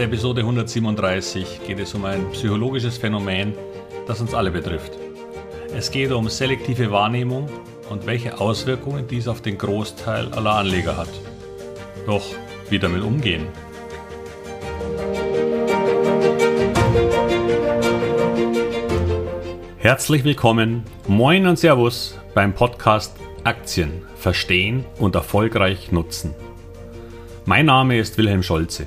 der Episode 137 geht es um ein psychologisches Phänomen, das uns alle betrifft. Es geht um selektive Wahrnehmung und welche Auswirkungen dies auf den Großteil aller Anleger hat. Doch wie damit umgehen? Herzlich willkommen, moin und Servus beim Podcast Aktien verstehen und erfolgreich nutzen. Mein Name ist Wilhelm Scholze.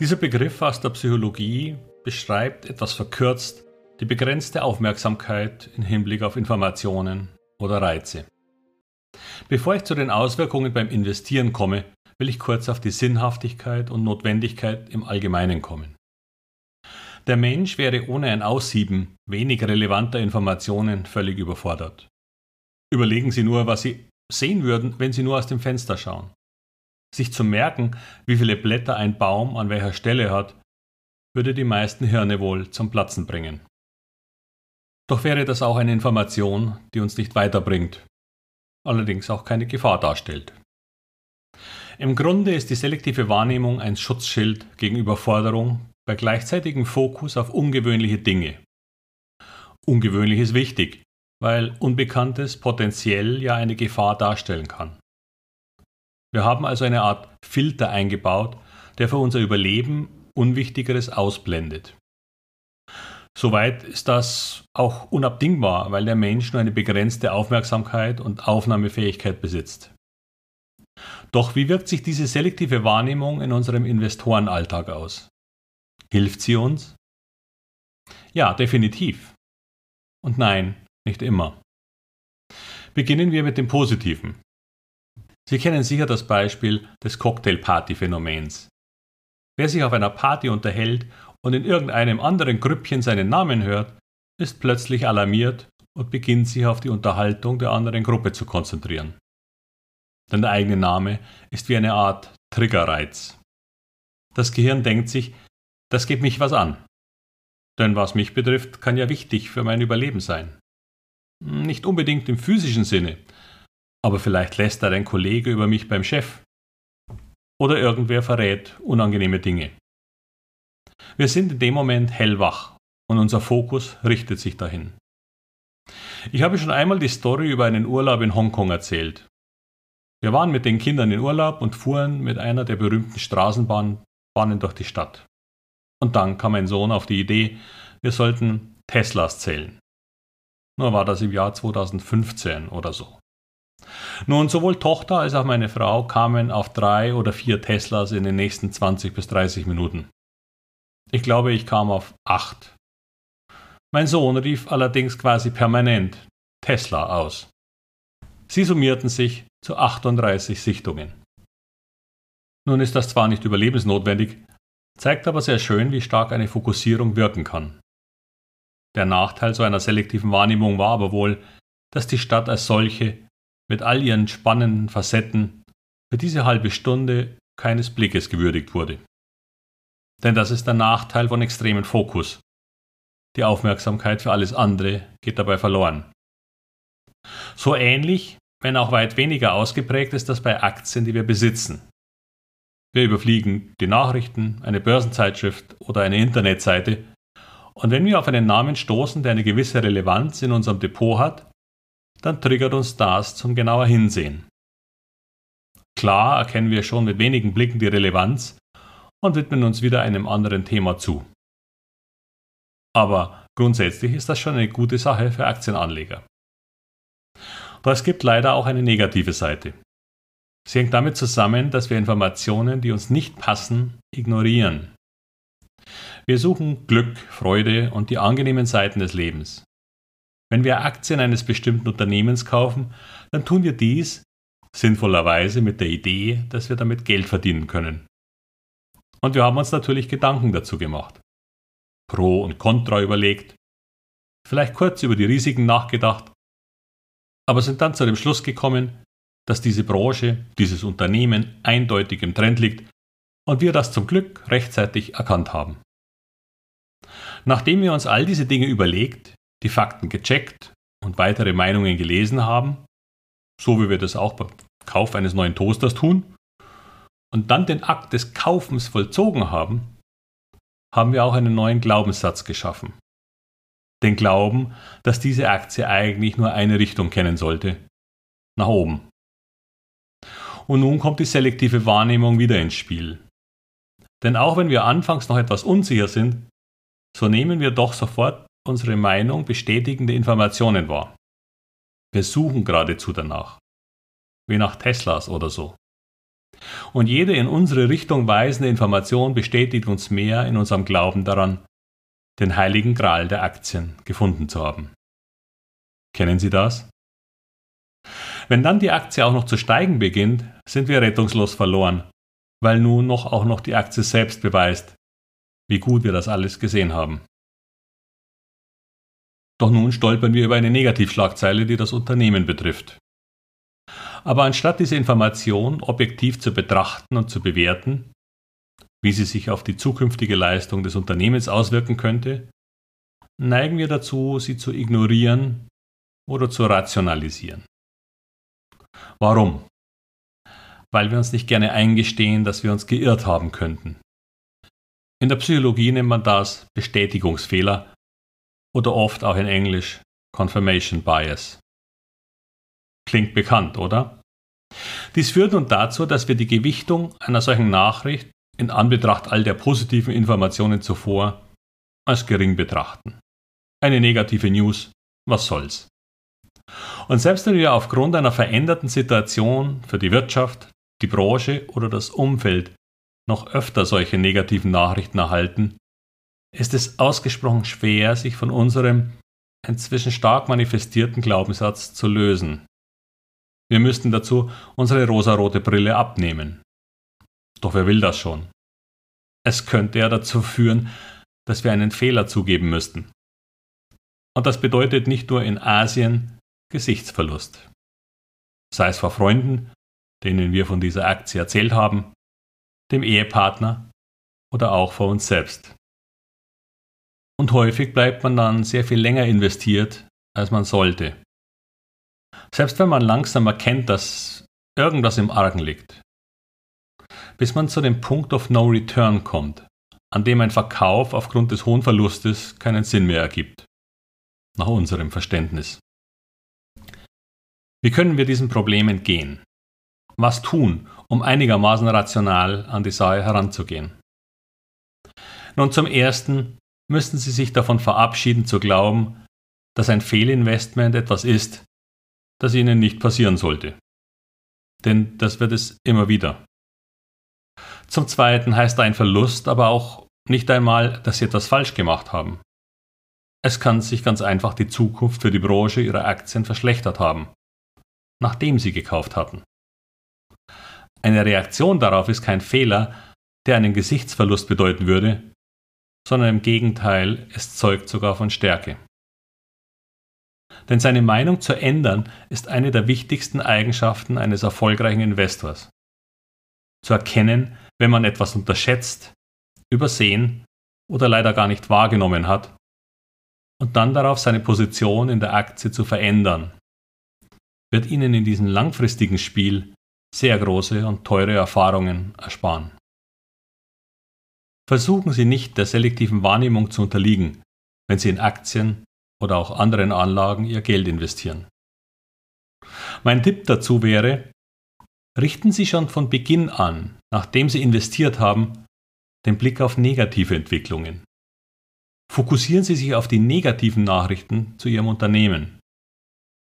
Dieser Begriff aus der Psychologie beschreibt etwas verkürzt die begrenzte Aufmerksamkeit im Hinblick auf Informationen oder Reize. Bevor ich zu den Auswirkungen beim Investieren komme, will ich kurz auf die Sinnhaftigkeit und Notwendigkeit im Allgemeinen kommen. Der Mensch wäre ohne ein Aussieben wenig relevanter Informationen völlig überfordert. Überlegen Sie nur, was Sie sehen würden, wenn Sie nur aus dem Fenster schauen. Sich zu merken, wie viele Blätter ein Baum an welcher Stelle hat, würde die meisten Hirne wohl zum Platzen bringen. Doch wäre das auch eine Information, die uns nicht weiterbringt, allerdings auch keine Gefahr darstellt. Im Grunde ist die selektive Wahrnehmung ein Schutzschild gegen Überforderung bei gleichzeitigem Fokus auf ungewöhnliche Dinge. Ungewöhnlich ist wichtig, weil Unbekanntes potenziell ja eine Gefahr darstellen kann. Wir haben also eine Art Filter eingebaut, der für unser Überleben Unwichtigeres ausblendet. Soweit ist das auch unabdingbar, weil der Mensch nur eine begrenzte Aufmerksamkeit und Aufnahmefähigkeit besitzt. Doch wie wirkt sich diese selektive Wahrnehmung in unserem Investorenalltag aus? Hilft sie uns? Ja, definitiv. Und nein, nicht immer. Beginnen wir mit dem Positiven. Sie kennen sicher das Beispiel des Cocktailparty-Phänomens. Wer sich auf einer Party unterhält und in irgendeinem anderen Grüppchen seinen Namen hört, ist plötzlich alarmiert und beginnt sich auf die Unterhaltung der anderen Gruppe zu konzentrieren. Denn der eigene Name ist wie eine Art Triggerreiz. Das Gehirn denkt sich, das geht mich was an. Denn was mich betrifft, kann ja wichtig für mein Überleben sein. Nicht unbedingt im physischen Sinne, aber vielleicht lästert ein Kollege über mich beim Chef oder irgendwer verrät unangenehme Dinge. Wir sind in dem Moment hellwach und unser Fokus richtet sich dahin. Ich habe schon einmal die Story über einen Urlaub in Hongkong erzählt. Wir waren mit den Kindern in Urlaub und fuhren mit einer der berühmten Straßenbahnen durch die Stadt. Und dann kam mein Sohn auf die Idee, wir sollten Teslas zählen. Nur war das im Jahr 2015 oder so. Nun, sowohl Tochter als auch meine Frau kamen auf drei oder vier Teslas in den nächsten 20 bis 30 Minuten. Ich glaube, ich kam auf acht. Mein Sohn rief allerdings quasi permanent Tesla aus. Sie summierten sich zu 38 Sichtungen. Nun ist das zwar nicht überlebensnotwendig, zeigt aber sehr schön, wie stark eine Fokussierung wirken kann. Der Nachteil so einer selektiven Wahrnehmung war aber wohl, dass die Stadt als solche mit all ihren spannenden Facetten für diese halbe Stunde keines Blickes gewürdigt wurde. Denn das ist der Nachteil von extremen Fokus. Die Aufmerksamkeit für alles andere geht dabei verloren. So ähnlich, wenn auch weit weniger ausgeprägt ist das bei Aktien, die wir besitzen. Wir überfliegen die Nachrichten, eine Börsenzeitschrift oder eine Internetseite und wenn wir auf einen Namen stoßen, der eine gewisse Relevanz in unserem Depot hat, dann triggert uns das zum genauer Hinsehen. Klar erkennen wir schon mit wenigen Blicken die Relevanz und widmen uns wieder einem anderen Thema zu. Aber grundsätzlich ist das schon eine gute Sache für Aktienanleger. Doch es gibt leider auch eine negative Seite. Sie hängt damit zusammen, dass wir Informationen, die uns nicht passen, ignorieren. Wir suchen Glück, Freude und die angenehmen Seiten des Lebens. Wenn wir Aktien eines bestimmten Unternehmens kaufen, dann tun wir dies sinnvollerweise mit der Idee, dass wir damit Geld verdienen können. Und wir haben uns natürlich Gedanken dazu gemacht. Pro und Contra überlegt, vielleicht kurz über die Risiken nachgedacht, aber sind dann zu dem Schluss gekommen, dass diese Branche, dieses Unternehmen eindeutig im Trend liegt und wir das zum Glück rechtzeitig erkannt haben. Nachdem wir uns all diese Dinge überlegt, die Fakten gecheckt und weitere Meinungen gelesen haben, so wie wir das auch beim Kauf eines neuen Toasters tun, und dann den Akt des Kaufens vollzogen haben, haben wir auch einen neuen Glaubenssatz geschaffen. Den Glauben, dass diese Aktie eigentlich nur eine Richtung kennen sollte, nach oben. Und nun kommt die selektive Wahrnehmung wieder ins Spiel. Denn auch wenn wir anfangs noch etwas unsicher sind, so nehmen wir doch sofort unsere Meinung bestätigende Informationen wahr. Wir suchen geradezu danach. Wie nach Teslas oder so. Und jede in unsere Richtung weisende Information bestätigt uns mehr in unserem Glauben daran, den heiligen Gral der Aktien gefunden zu haben. Kennen Sie das? Wenn dann die Aktie auch noch zu steigen beginnt, sind wir rettungslos verloren, weil nun noch auch noch die Aktie selbst beweist, wie gut wir das alles gesehen haben. Doch nun stolpern wir über eine Negativschlagzeile, die das Unternehmen betrifft. Aber anstatt diese Information objektiv zu betrachten und zu bewerten, wie sie sich auf die zukünftige Leistung des Unternehmens auswirken könnte, neigen wir dazu, sie zu ignorieren oder zu rationalisieren. Warum? Weil wir uns nicht gerne eingestehen, dass wir uns geirrt haben könnten. In der Psychologie nennt man das Bestätigungsfehler oder oft auch in Englisch Confirmation Bias. Klingt bekannt, oder? Dies führt nun dazu, dass wir die Gewichtung einer solchen Nachricht in Anbetracht all der positiven Informationen zuvor als gering betrachten. Eine negative News, was soll's? Und selbst wenn wir aufgrund einer veränderten Situation für die Wirtschaft, die Branche oder das Umfeld noch öfter solche negativen Nachrichten erhalten, ist es ausgesprochen schwer, sich von unserem inzwischen stark manifestierten Glaubenssatz zu lösen. Wir müssten dazu unsere rosarote Brille abnehmen. Doch wer will das schon? Es könnte ja dazu führen, dass wir einen Fehler zugeben müssten. Und das bedeutet nicht nur in Asien Gesichtsverlust. Sei es vor Freunden, denen wir von dieser Aktie erzählt haben, dem Ehepartner oder auch vor uns selbst. Und häufig bleibt man dann sehr viel länger investiert, als man sollte. Selbst wenn man langsam erkennt, dass irgendwas im Argen liegt. Bis man zu dem Punkt of No Return kommt, an dem ein Verkauf aufgrund des hohen Verlustes keinen Sinn mehr ergibt. Nach unserem Verständnis. Wie können wir diesem Problem entgehen? Was tun, um einigermaßen rational an die Sache heranzugehen? Nun zum Ersten müssten Sie sich davon verabschieden zu glauben, dass ein Fehlinvestment etwas ist, das Ihnen nicht passieren sollte. Denn das wird es immer wieder. Zum Zweiten heißt ein Verlust aber auch nicht einmal, dass Sie etwas falsch gemacht haben. Es kann sich ganz einfach die Zukunft für die Branche Ihrer Aktien verschlechtert haben nachdem sie gekauft hatten. Eine Reaktion darauf ist kein Fehler, der einen Gesichtsverlust bedeuten würde, sondern im Gegenteil, es zeugt sogar von Stärke. Denn seine Meinung zu ändern ist eine der wichtigsten Eigenschaften eines erfolgreichen Investors. Zu erkennen, wenn man etwas unterschätzt, übersehen oder leider gar nicht wahrgenommen hat, und dann darauf seine Position in der Aktie zu verändern wird Ihnen in diesem langfristigen Spiel sehr große und teure Erfahrungen ersparen. Versuchen Sie nicht der selektiven Wahrnehmung zu unterliegen, wenn Sie in Aktien oder auch anderen Anlagen Ihr Geld investieren. Mein Tipp dazu wäre, richten Sie schon von Beginn an, nachdem Sie investiert haben, den Blick auf negative Entwicklungen. Fokussieren Sie sich auf die negativen Nachrichten zu Ihrem Unternehmen.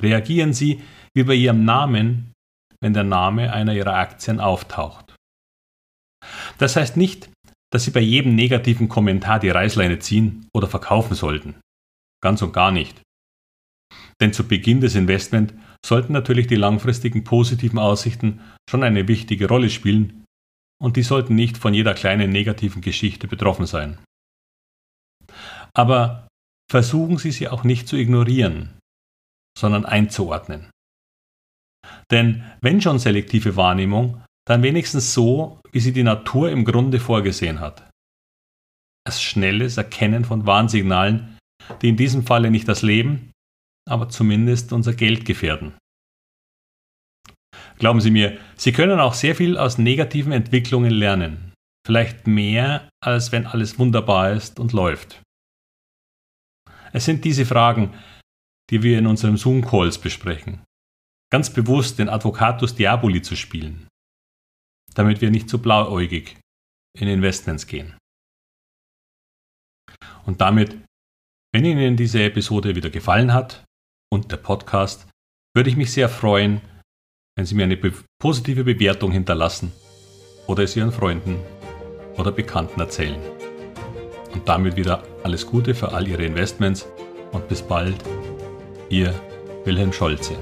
Reagieren Sie wie bei Ihrem Namen, wenn der Name einer Ihrer Aktien auftaucht. Das heißt nicht, dass Sie bei jedem negativen Kommentar die Reißleine ziehen oder verkaufen sollten. Ganz und gar nicht. Denn zu Beginn des Investment sollten natürlich die langfristigen positiven Aussichten schon eine wichtige Rolle spielen und die sollten nicht von jeder kleinen negativen Geschichte betroffen sein. Aber versuchen Sie sie auch nicht zu ignorieren, sondern einzuordnen. Denn wenn schon selektive Wahrnehmung, dann wenigstens so, wie sie die Natur im Grunde vorgesehen hat. Als schnelles Erkennen von Warnsignalen, die in diesem Falle nicht das Leben, aber zumindest unser Geld gefährden. Glauben Sie mir, Sie können auch sehr viel aus negativen Entwicklungen lernen. Vielleicht mehr, als wenn alles wunderbar ist und läuft. Es sind diese Fragen, die wir in unserem Zoom-Calls besprechen. Ganz bewusst den Advocatus Diaboli zu spielen, damit wir nicht zu blauäugig in Investments gehen. Und damit, wenn Ihnen diese Episode wieder gefallen hat und der Podcast, würde ich mich sehr freuen, wenn Sie mir eine be positive Bewertung hinterlassen oder es Ihren Freunden oder Bekannten erzählen. Und damit wieder alles Gute für all Ihre Investments und bis bald, Ihr Wilhelm Scholze.